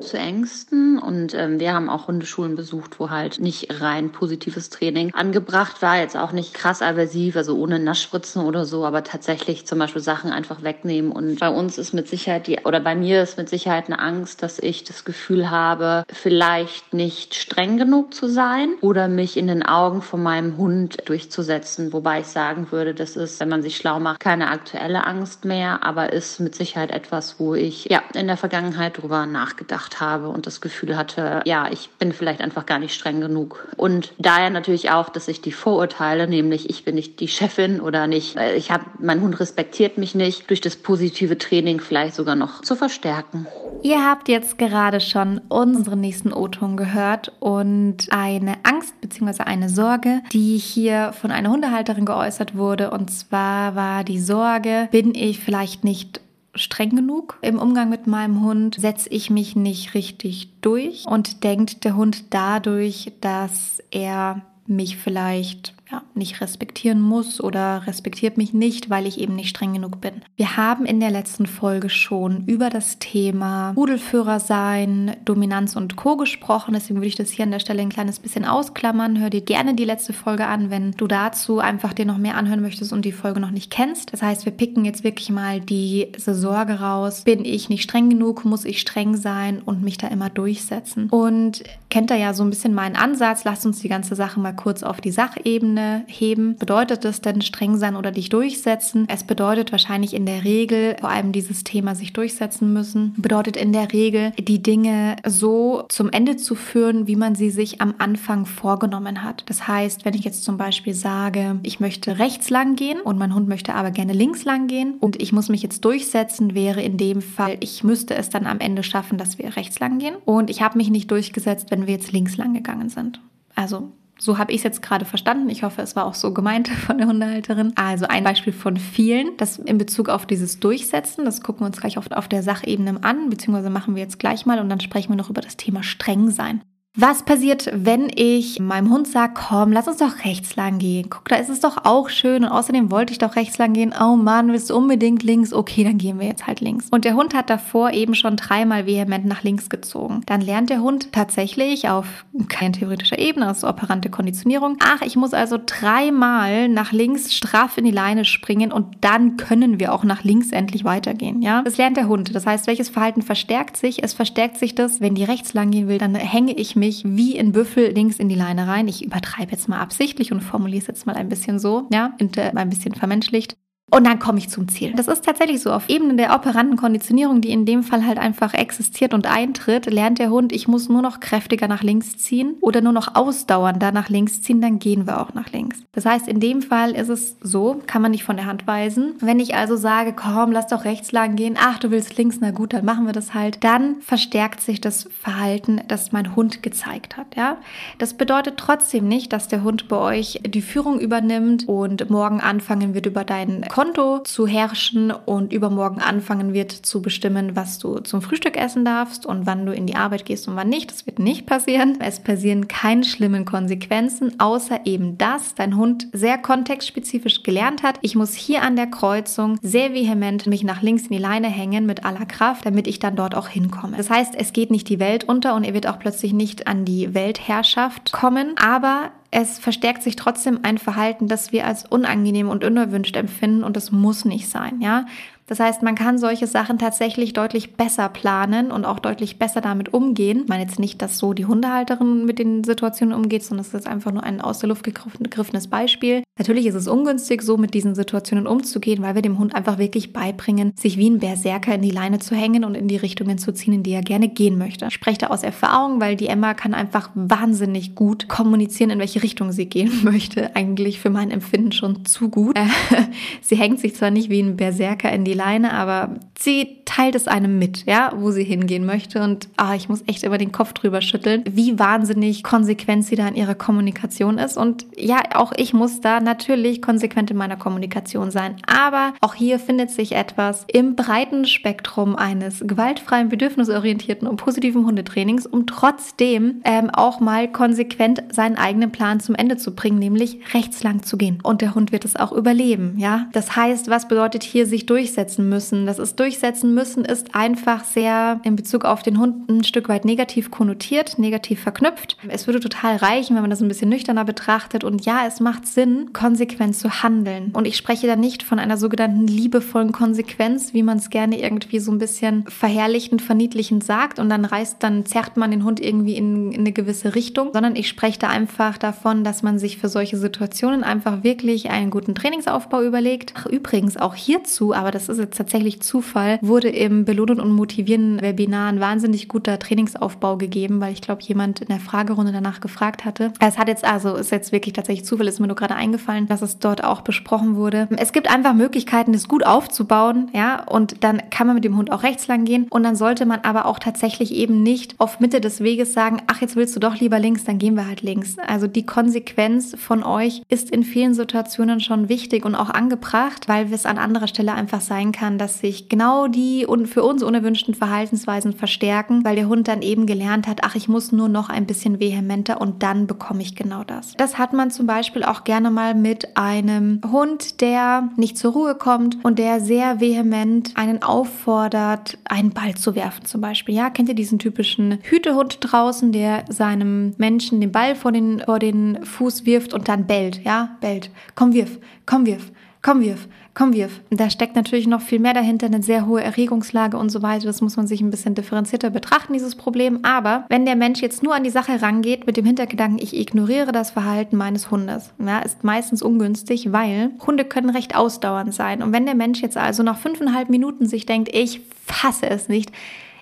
Zu Ängsten. Und ähm, wir haben auch Hundeschulen besucht, wo halt nicht rein positives Training angebracht war, jetzt auch nicht krass aversiv, also ohne Naschspritzen oder so, aber tatsächlich zum Beispiel Sachen einfach wegnehmen. Und bei uns ist mit Sicherheit die, oder bei mir ist mit Sicherheit eine Angst, dass ich das Gefühl habe, vielleicht nicht streng genug zu sein oder mich in den Augen von meinem Hund durchzusetzen, wobei ich sagen würde, das ist, wenn man sich schlau macht, keine aktuelle Angst mehr, aber ist mit Sicherheit etwas, wo ich ja in der Vergangenheit drüber nachgedacht habe und das Gefühl hatte, ja, ich bin vielleicht einfach gar nicht streng genug. Und daher natürlich auch, dass ich die Vorurteile, nämlich ich bin nicht die Chefin oder nicht, ich habe, mein Hund respektiert mich nicht, durch das positive Training vielleicht sogar noch zu verstärken. Ihr habt jetzt gerade schon unseren nächsten O-Ton gehört und eine Angst bzw. eine Sorge, die hier von einer Hundehalterin geäußert wurde. Und zwar war die Sorge, bin ich vielleicht nicht streng genug im Umgang mit meinem Hund? Setze ich mich nicht richtig durch? Und denkt der Hund dadurch, dass er mich vielleicht ja, nicht respektieren muss oder respektiert mich nicht, weil ich eben nicht streng genug bin. Wir haben in der letzten Folge schon über das Thema Rudelführer sein, Dominanz und Co. gesprochen. Deswegen würde ich das hier an der Stelle ein kleines bisschen ausklammern. Hör dir gerne die letzte Folge an, wenn du dazu einfach dir noch mehr anhören möchtest und die Folge noch nicht kennst. Das heißt, wir picken jetzt wirklich mal diese Sorge raus. Bin ich nicht streng genug? Muss ich streng sein und mich da immer durchsetzen? Und kennt ihr ja so ein bisschen meinen Ansatz. Lasst uns die ganze Sache mal kurz auf die Sachebene Ebene heben. Bedeutet es denn streng sein oder dich durchsetzen? Es bedeutet wahrscheinlich in der Regel, vor allem dieses Thema sich durchsetzen müssen, bedeutet in der Regel, die Dinge so zum Ende zu führen, wie man sie sich am Anfang vorgenommen hat. Das heißt, wenn ich jetzt zum Beispiel sage, ich möchte rechts lang gehen und mein Hund möchte aber gerne links lang gehen und ich muss mich jetzt durchsetzen, wäre in dem Fall, ich müsste es dann am Ende schaffen, dass wir rechts lang gehen und ich habe mich nicht durchgesetzt, wenn wir jetzt links lang gegangen sind. Also so habe ich es jetzt gerade verstanden. Ich hoffe, es war auch so gemeint von der Hundehalterin. Also ein Beispiel von vielen, das in Bezug auf dieses Durchsetzen, das gucken wir uns gleich auf, auf der Sachebene an, beziehungsweise machen wir jetzt gleich mal und dann sprechen wir noch über das Thema streng sein. Was passiert, wenn ich meinem Hund sage, komm, lass uns doch rechts lang gehen. Guck, da ist es doch auch schön und außerdem wollte ich doch rechts lang gehen. Oh Mann, willst du unbedingt links? Okay, dann gehen wir jetzt halt links. Und der Hund hat davor eben schon dreimal vehement nach links gezogen. Dann lernt der Hund tatsächlich auf kein theoretischer Ebene, ist operante Konditionierung. Ach, ich muss also dreimal nach links straff in die Leine springen und dann können wir auch nach links endlich weitergehen, ja? Das lernt der Hund. Das heißt, welches Verhalten verstärkt sich? Es verstärkt sich das, wenn die rechts lang gehen will, dann hänge ich mich mich wie ein Büffel links in die Leine rein. Ich übertreibe jetzt mal absichtlich und formuliere es jetzt mal ein bisschen so, ja, ein bisschen vermenschlicht. Und dann komme ich zum Ziel. Das ist tatsächlich so. Auf Ebene der operanten Konditionierung, die in dem Fall halt einfach existiert und eintritt, lernt der Hund, ich muss nur noch kräftiger nach links ziehen oder nur noch ausdauernder nach links ziehen, dann gehen wir auch nach links. Das heißt, in dem Fall ist es so, kann man nicht von der Hand weisen. Wenn ich also sage, komm, lass doch rechts lang gehen, ach, du willst links, na gut, dann machen wir das halt, dann verstärkt sich das Verhalten, das mein Hund gezeigt hat, ja. Das bedeutet trotzdem nicht, dass der Hund bei euch die Führung übernimmt und morgen anfangen wird über deinen Konto zu herrschen und übermorgen anfangen wird zu bestimmen, was du zum Frühstück essen darfst und wann du in die Arbeit gehst und wann nicht. Das wird nicht passieren. Es passieren keine schlimmen Konsequenzen, außer eben das, dein Hund sehr kontextspezifisch gelernt hat. Ich muss hier an der Kreuzung sehr vehement mich nach links in die Leine hängen mit aller Kraft, damit ich dann dort auch hinkomme. Das heißt, es geht nicht die Welt unter und er wird auch plötzlich nicht an die Weltherrschaft kommen, aber es verstärkt sich trotzdem ein Verhalten, das wir als unangenehm und unerwünscht empfinden und das muss nicht sein, ja. Das heißt, man kann solche Sachen tatsächlich deutlich besser planen und auch deutlich besser damit umgehen. Ich meine jetzt nicht, dass so die Hundehalterin mit den Situationen umgeht, sondern es ist einfach nur ein aus der Luft gegriffenes Beispiel. Natürlich ist es ungünstig, so mit diesen Situationen umzugehen, weil wir dem Hund einfach wirklich beibringen, sich wie ein Berserker in die Leine zu hängen und in die Richtungen zu ziehen, in die er gerne gehen möchte. Ich spreche da aus Erfahrung, weil die Emma kann einfach wahnsinnig gut kommunizieren, in welche Richtung sie gehen möchte. Eigentlich für mein Empfinden schon zu gut. sie hängt sich zwar nicht wie ein Berserker in die Leine, aber sie teilt es einem mit, ja, wo sie hingehen möchte. Und ah, ich muss echt über den Kopf drüber schütteln, wie wahnsinnig konsequent sie da in ihrer Kommunikation ist. Und ja, auch ich muss da natürlich konsequent in meiner Kommunikation sein. Aber auch hier findet sich etwas im breiten Spektrum eines gewaltfreien, bedürfnisorientierten und positiven Hundetrainings, um trotzdem ähm, auch mal konsequent seinen eigenen Plan zum Ende zu bringen, nämlich rechts lang zu gehen. Und der Hund wird es auch überleben, ja. Das heißt, was bedeutet hier sich durchsetzen? Durchsetzen müssen. Das ist durchsetzen müssen, ist einfach sehr in Bezug auf den Hund ein Stück weit negativ konnotiert, negativ verknüpft. Es würde total reichen, wenn man das ein bisschen nüchterner betrachtet. Und ja, es macht Sinn, konsequent zu handeln. Und ich spreche da nicht von einer sogenannten liebevollen Konsequenz, wie man es gerne irgendwie so ein bisschen verherrlichend, verniedlichend sagt und dann reißt, dann zerrt man den Hund irgendwie in, in eine gewisse Richtung, sondern ich spreche da einfach davon, dass man sich für solche Situationen einfach wirklich einen guten Trainingsaufbau überlegt. Ach, übrigens auch hierzu, aber das ist jetzt tatsächlich Zufall, wurde im Belohnen und Motivieren Webinar ein wahnsinnig guter Trainingsaufbau gegeben, weil ich glaube, jemand in der Fragerunde danach gefragt hatte. Es hat jetzt, also ist jetzt wirklich tatsächlich Zufall, ist mir nur gerade eingefallen, dass es dort auch besprochen wurde. Es gibt einfach Möglichkeiten, es gut aufzubauen, ja, und dann kann man mit dem Hund auch rechts lang gehen und dann sollte man aber auch tatsächlich eben nicht auf Mitte des Weges sagen, ach, jetzt willst du doch lieber links, dann gehen wir halt links. Also die Konsequenz von euch ist in vielen Situationen schon wichtig und auch angebracht, weil es an anderer Stelle einfach sein kann, dass sich genau die für uns unerwünschten Verhaltensweisen verstärken, weil der Hund dann eben gelernt hat, ach, ich muss nur noch ein bisschen vehementer und dann bekomme ich genau das. Das hat man zum Beispiel auch gerne mal mit einem Hund, der nicht zur Ruhe kommt und der sehr vehement einen auffordert, einen Ball zu werfen zum Beispiel. Ja, kennt ihr diesen typischen Hütehund draußen, der seinem Menschen den Ball vor den, vor den Fuß wirft und dann bellt, ja, bellt. Komm, wirf, komm, wirf, komm, wirf, komm, wirf. Da steckt natürlich noch viel mehr dahinter, eine sehr hohe Erregungslage und so weiter. Das muss man sich ein bisschen differenzierter betrachten, dieses Problem. Aber wenn der Mensch jetzt nur an die Sache rangeht mit dem Hintergedanken, ich ignoriere das Verhalten meines Hundes, ja, ist meistens ungünstig, weil Hunde können recht ausdauernd sein. Und wenn der Mensch jetzt also nach fünfeinhalb Minuten sich denkt, ich fasse es nicht,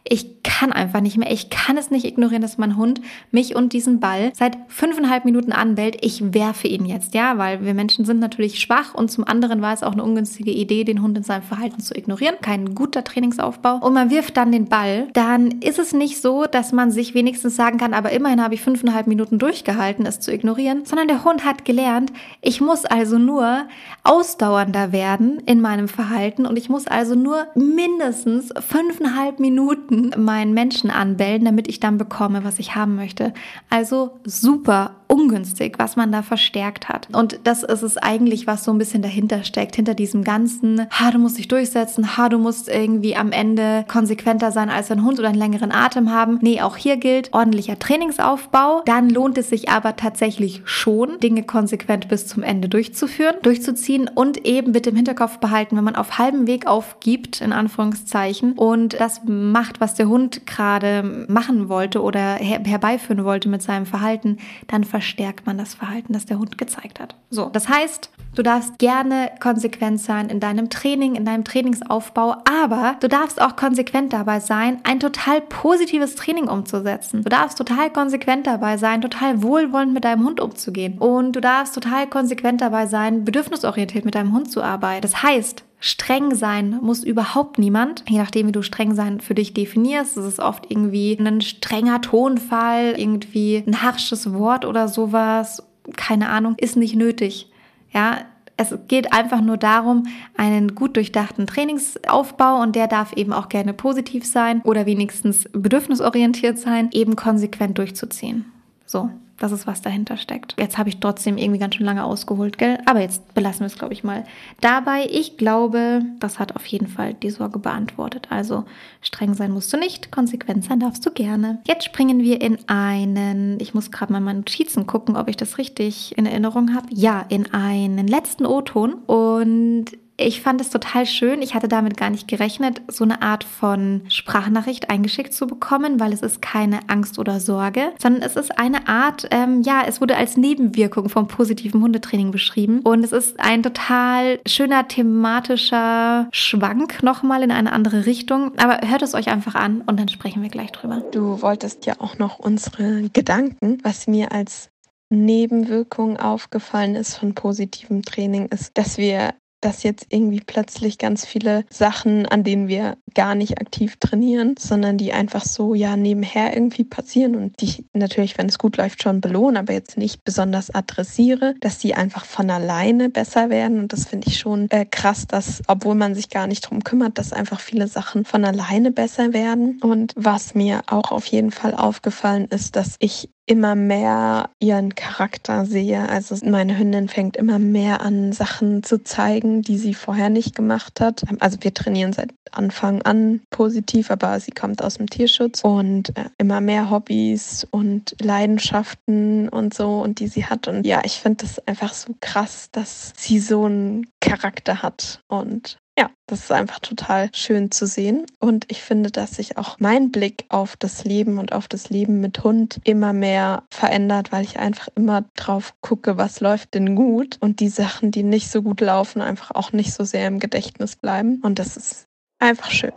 ich kann einfach nicht mehr. Ich kann es nicht ignorieren, dass mein Hund mich und diesen Ball seit fünfeinhalb Minuten anbellt. Ich werfe ihn jetzt, ja, weil wir Menschen sind natürlich schwach und zum anderen war es auch eine ungünstige Idee, den Hund in seinem Verhalten zu ignorieren. Kein guter Trainingsaufbau. Und man wirft dann den Ball. Dann ist es nicht so, dass man sich wenigstens sagen kann, aber immerhin habe ich fünfeinhalb Minuten durchgehalten, es zu ignorieren, sondern der Hund hat gelernt, ich muss also nur ausdauernder werden in meinem Verhalten und ich muss also nur mindestens fünfeinhalb Minuten Minuten meinen Menschen anbellen, damit ich dann bekomme, was ich haben möchte. Also super ungünstig, was man da verstärkt hat. Und das ist es eigentlich, was so ein bisschen dahinter steckt, hinter diesem ganzen, ha, du musst dich durchsetzen, ha, du musst irgendwie am Ende konsequenter sein als ein Hund oder einen längeren Atem haben. Nee, auch hier gilt ordentlicher Trainingsaufbau. Dann lohnt es sich aber tatsächlich schon, Dinge konsequent bis zum Ende durchzuführen, durchzuziehen und eben mit dem Hinterkopf behalten, wenn man auf halbem Weg aufgibt, in Anführungszeichen, und das macht, was der Hund gerade machen wollte oder her herbeiführen wollte mit seinem Verhalten, dann verstärkt man das Verhalten, das der Hund gezeigt hat. So, das heißt, du darfst gerne konsequent sein in deinem Training, in deinem Trainingsaufbau, aber du darfst auch konsequent dabei sein, ein total positives Training umzusetzen. Du darfst total konsequent dabei sein, total wohlwollend mit deinem Hund umzugehen. Und du darfst total konsequent dabei sein, bedürfnisorientiert mit deinem Hund zu arbeiten. Das heißt, Streng sein muss überhaupt niemand. Je nachdem, wie du streng sein für dich definierst, ist es oft irgendwie ein strenger Tonfall, irgendwie ein harsches Wort oder sowas. Keine Ahnung, ist nicht nötig. Ja, es geht einfach nur darum, einen gut durchdachten Trainingsaufbau und der darf eben auch gerne positiv sein oder wenigstens bedürfnisorientiert sein, eben konsequent durchzuziehen. So, das ist, was dahinter steckt. Jetzt habe ich trotzdem irgendwie ganz schön lange ausgeholt, gell? Aber jetzt belassen wir es, glaube ich, mal dabei. Ich glaube, das hat auf jeden Fall die Sorge beantwortet. Also streng sein musst du nicht, konsequent sein darfst du gerne. Jetzt springen wir in einen, ich muss gerade mal meine Notizen gucken, ob ich das richtig in Erinnerung habe. Ja, in einen letzten O-Ton. Und ich fand es total schön. Ich hatte damit gar nicht gerechnet, so eine Art von Sprachnachricht eingeschickt zu bekommen, weil es ist keine Angst oder Sorge, sondern es ist eine Art, ähm, ja, es wurde als Nebenwirkung vom positiven Hundetraining beschrieben. Und es ist ein total schöner thematischer Schwank nochmal in eine andere Richtung. Aber hört es euch einfach an und dann sprechen wir gleich drüber. Du wolltest ja auch noch unsere Gedanken, was mir als Nebenwirkung aufgefallen ist von positivem Training, ist, dass wir dass jetzt irgendwie plötzlich ganz viele Sachen, an denen wir gar nicht aktiv trainieren, sondern die einfach so ja nebenher irgendwie passieren und die ich natürlich, wenn es gut läuft, schon belohnen, aber jetzt nicht besonders adressiere, dass die einfach von alleine besser werden. Und das finde ich schon äh, krass, dass, obwohl man sich gar nicht drum kümmert, dass einfach viele Sachen von alleine besser werden. Und was mir auch auf jeden Fall aufgefallen ist, dass ich immer mehr ihren Charakter sehe. Also meine Hündin fängt immer mehr an, Sachen zu zeigen, die sie vorher nicht gemacht hat. Also wir trainieren seit Anfang an positiv, aber sie kommt aus dem Tierschutz und äh, immer mehr Hobbys und Leidenschaften und so und die sie hat. Und ja, ich finde das einfach so krass, dass sie so einen Charakter hat und ja, das ist einfach total schön zu sehen. Und ich finde, dass sich auch mein Blick auf das Leben und auf das Leben mit Hund immer mehr verändert, weil ich einfach immer drauf gucke, was läuft denn gut und die Sachen, die nicht so gut laufen, einfach auch nicht so sehr im Gedächtnis bleiben. Und das ist einfach schön.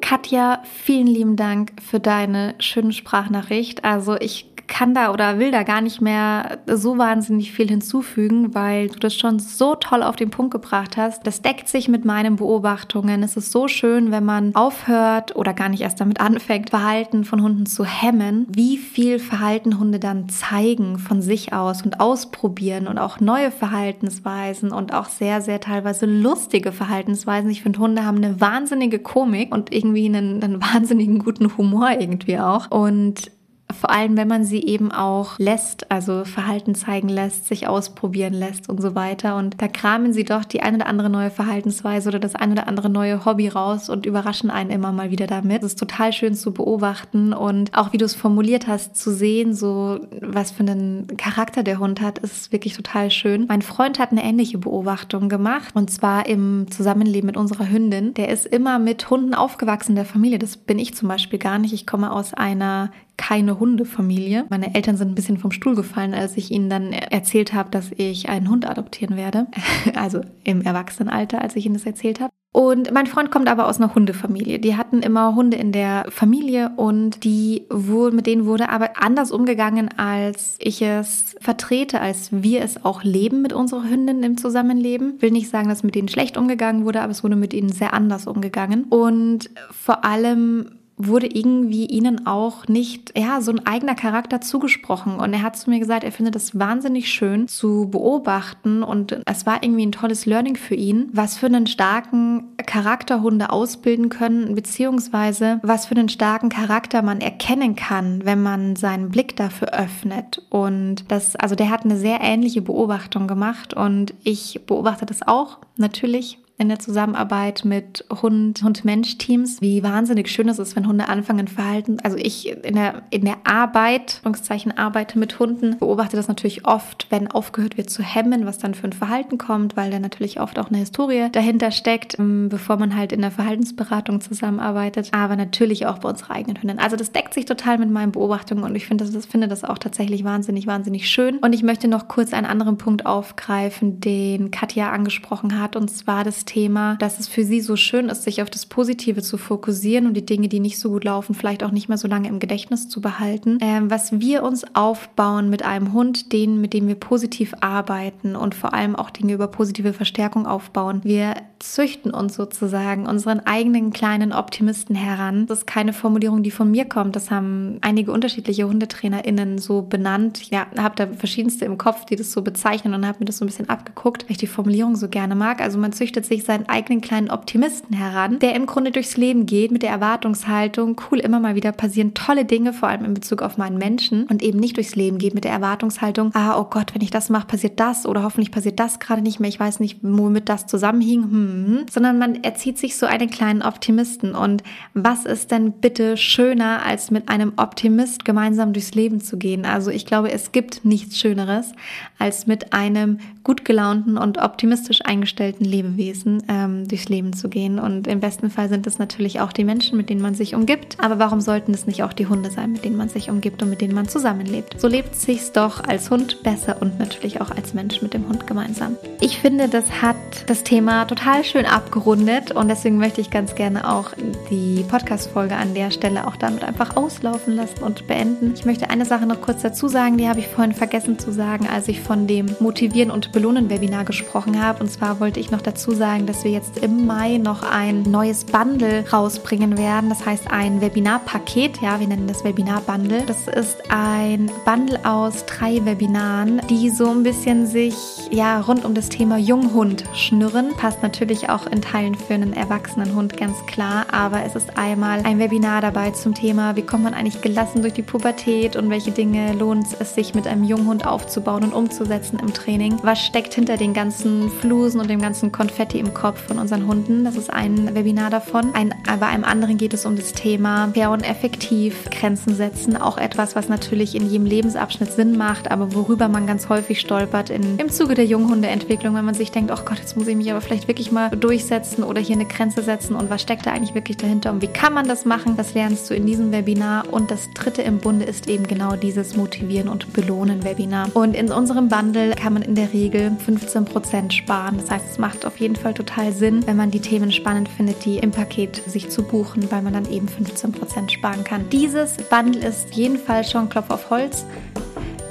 Katja, vielen lieben Dank für deine schöne Sprachnachricht. Also ich kann da oder will da gar nicht mehr so wahnsinnig viel hinzufügen, weil du das schon so toll auf den Punkt gebracht hast. Das deckt sich mit meinen Beobachtungen. Es ist so schön, wenn man aufhört oder gar nicht erst damit anfängt, Verhalten von Hunden zu hemmen, wie viel Verhalten Hunde dann zeigen von sich aus und ausprobieren und auch neue Verhaltensweisen und auch sehr, sehr teilweise lustige Verhaltensweisen. Ich finde, Hunde haben eine wahnsinnige Komik und irgendwie einen, einen wahnsinnigen guten Humor irgendwie auch. Und vor allem, wenn man sie eben auch lässt, also Verhalten zeigen lässt, sich ausprobieren lässt und so weiter. Und da kramen sie doch die eine oder andere neue Verhaltensweise oder das eine oder andere neue Hobby raus und überraschen einen immer mal wieder damit. Es ist total schön zu beobachten und auch wie du es formuliert hast, zu sehen, so was für einen Charakter der Hund hat, ist wirklich total schön. Mein Freund hat eine ähnliche Beobachtung gemacht und zwar im Zusammenleben mit unserer Hündin. Der ist immer mit Hunden aufgewachsen der Familie. Das bin ich zum Beispiel gar nicht. Ich komme aus einer keine Hundefamilie. Meine Eltern sind ein bisschen vom Stuhl gefallen, als ich ihnen dann erzählt habe, dass ich einen Hund adoptieren werde. Also im Erwachsenenalter, als ich ihnen das erzählt habe. Und mein Freund kommt aber aus einer Hundefamilie. Die hatten immer Hunde in der Familie und die wurde, mit denen wurde aber anders umgegangen, als ich es vertrete, als wir es auch leben mit unserer Hündin im Zusammenleben. Will nicht sagen, dass mit denen schlecht umgegangen wurde, aber es wurde mit ihnen sehr anders umgegangen. Und vor allem wurde irgendwie ihnen auch nicht, ja, so ein eigener Charakter zugesprochen. Und er hat zu mir gesagt, er findet es wahnsinnig schön zu beobachten und es war irgendwie ein tolles Learning für ihn, was für einen starken Charakter Hunde ausbilden können, beziehungsweise was für einen starken Charakter man erkennen kann, wenn man seinen Blick dafür öffnet. Und das, also der hat eine sehr ähnliche Beobachtung gemacht und ich beobachte das auch natürlich in der Zusammenarbeit mit Hund, Hund-Mensch-Teams, wie wahnsinnig schön es ist, wenn Hunde anfangen, Verhalten. Also ich in der, in der Arbeit, Anführungszeichen, arbeite mit Hunden, beobachte das natürlich oft, wenn aufgehört wird zu hemmen, was dann für ein Verhalten kommt, weil da natürlich oft auch eine Historie dahinter steckt, ähm, bevor man halt in der Verhaltensberatung zusammenarbeitet, aber natürlich auch bei unserer eigenen Hündin. Also das deckt sich total mit meinen Beobachtungen und ich finde das, finde das auch tatsächlich wahnsinnig, wahnsinnig schön. Und ich möchte noch kurz einen anderen Punkt aufgreifen, den Katja angesprochen hat, und zwar das Thema, dass es für sie so schön ist, sich auf das Positive zu fokussieren und die Dinge, die nicht so gut laufen, vielleicht auch nicht mehr so lange im Gedächtnis zu behalten. Ähm, was wir uns aufbauen mit einem Hund, den, mit dem wir positiv arbeiten und vor allem auch Dinge über positive Verstärkung aufbauen. Wir züchten uns sozusagen unseren eigenen kleinen Optimisten heran. Das ist keine Formulierung, die von mir kommt. Das haben einige unterschiedliche HundetrainerInnen so benannt. Ja, habe da verschiedenste im Kopf, die das so bezeichnen und habe mir das so ein bisschen abgeguckt, weil ich die Formulierung so gerne mag. Also man züchtet sich seinen eigenen kleinen Optimisten heran, der im Grunde durchs Leben geht mit der Erwartungshaltung, cool, immer mal wieder passieren tolle Dinge, vor allem in Bezug auf meinen Menschen und eben nicht durchs Leben geht mit der Erwartungshaltung, ah, oh Gott, wenn ich das mache, passiert das oder hoffentlich passiert das gerade nicht mehr, ich weiß nicht, womit das zusammenhing, hm, sondern man erzieht sich so einen kleinen Optimisten und was ist denn bitte schöner, als mit einem Optimist gemeinsam durchs Leben zu gehen? Also ich glaube, es gibt nichts Schöneres, als mit einem gut gelaunten und optimistisch eingestellten Lebewesen ähm, durchs Leben zu gehen. Und im besten Fall sind es natürlich auch die Menschen, mit denen man sich umgibt. Aber warum sollten es nicht auch die Hunde sein, mit denen man sich umgibt und mit denen man zusammenlebt? So lebt es sich doch als Hund besser und natürlich auch als Mensch mit dem Hund gemeinsam. Ich finde, das hat das Thema total schön abgerundet und deswegen möchte ich ganz gerne auch die Podcast-Folge an der Stelle auch damit einfach auslaufen lassen und beenden. Ich möchte eine Sache noch kurz dazu sagen, die habe ich vorhin vergessen zu sagen, als ich von dem Motivieren und Belohnen Webinar gesprochen habe. Und zwar wollte ich noch dazu sagen, dass wir jetzt im Mai noch ein neues Bundle rausbringen werden. Das heißt ein Webinarpaket. Ja, wir nennen das Webinar-Bundle. Das ist ein Bundle aus drei Webinaren, die so ein bisschen sich ja rund um das Thema Junghund schnürren. Passt natürlich natürlich auch in Teilen für einen erwachsenen Hund, ganz klar. Aber es ist einmal ein Webinar dabei zum Thema, wie kommt man eigentlich gelassen durch die Pubertät und welche Dinge lohnt es sich mit einem Junghund aufzubauen und umzusetzen im Training. Was steckt hinter den ganzen Flusen und dem ganzen Konfetti im Kopf von unseren Hunden? Das ist ein Webinar davon. Ein, bei einem anderen geht es um das Thema fair und effektiv Grenzen setzen. Auch etwas, was natürlich in jedem Lebensabschnitt Sinn macht, aber worüber man ganz häufig stolpert in, im Zuge der Junghundeentwicklung, wenn man sich denkt, oh Gott, jetzt muss ich mich aber vielleicht wirklich mal durchsetzen oder hier eine Grenze setzen und was steckt da eigentlich wirklich dahinter und wie kann man das machen? Das lernst du in diesem Webinar. Und das dritte im Bunde ist eben genau dieses Motivieren und Belohnen Webinar. Und in unserem Bundle kann man in der Regel 15% sparen. Das heißt, es macht auf jeden Fall total Sinn, wenn man die Themen spannend findet, die im Paket sich zu buchen, weil man dann eben 15% sparen kann. Dieses Bundle ist jedenfalls schon Klopf auf Holz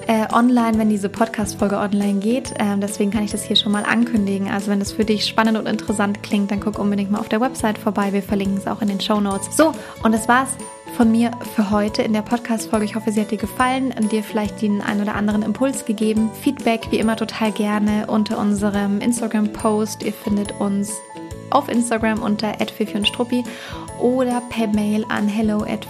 äh, online, wenn diese Podcast-Folge online geht. Ähm, deswegen kann ich das hier schon mal ankündigen. Also wenn das für dich spannend und interessant klingt, dann guck unbedingt mal auf der Website vorbei. Wir verlinken es auch in den Show Notes. So, und das war's von mir für heute in der Podcast-Folge. Ich hoffe, sie hat dir gefallen und dir vielleicht den einen oder anderen Impuls gegeben. Feedback wie immer total gerne unter unserem Instagram-Post. Ihr findet uns auf Instagram unter @fifi oder per Mail an hello at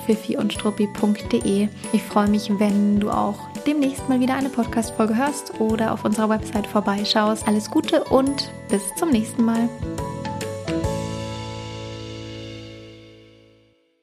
Ich freue mich, wenn du auch demnächst mal wieder eine Podcast-Folge hörst oder auf unserer Website vorbeischaust. Alles Gute und bis zum nächsten Mal.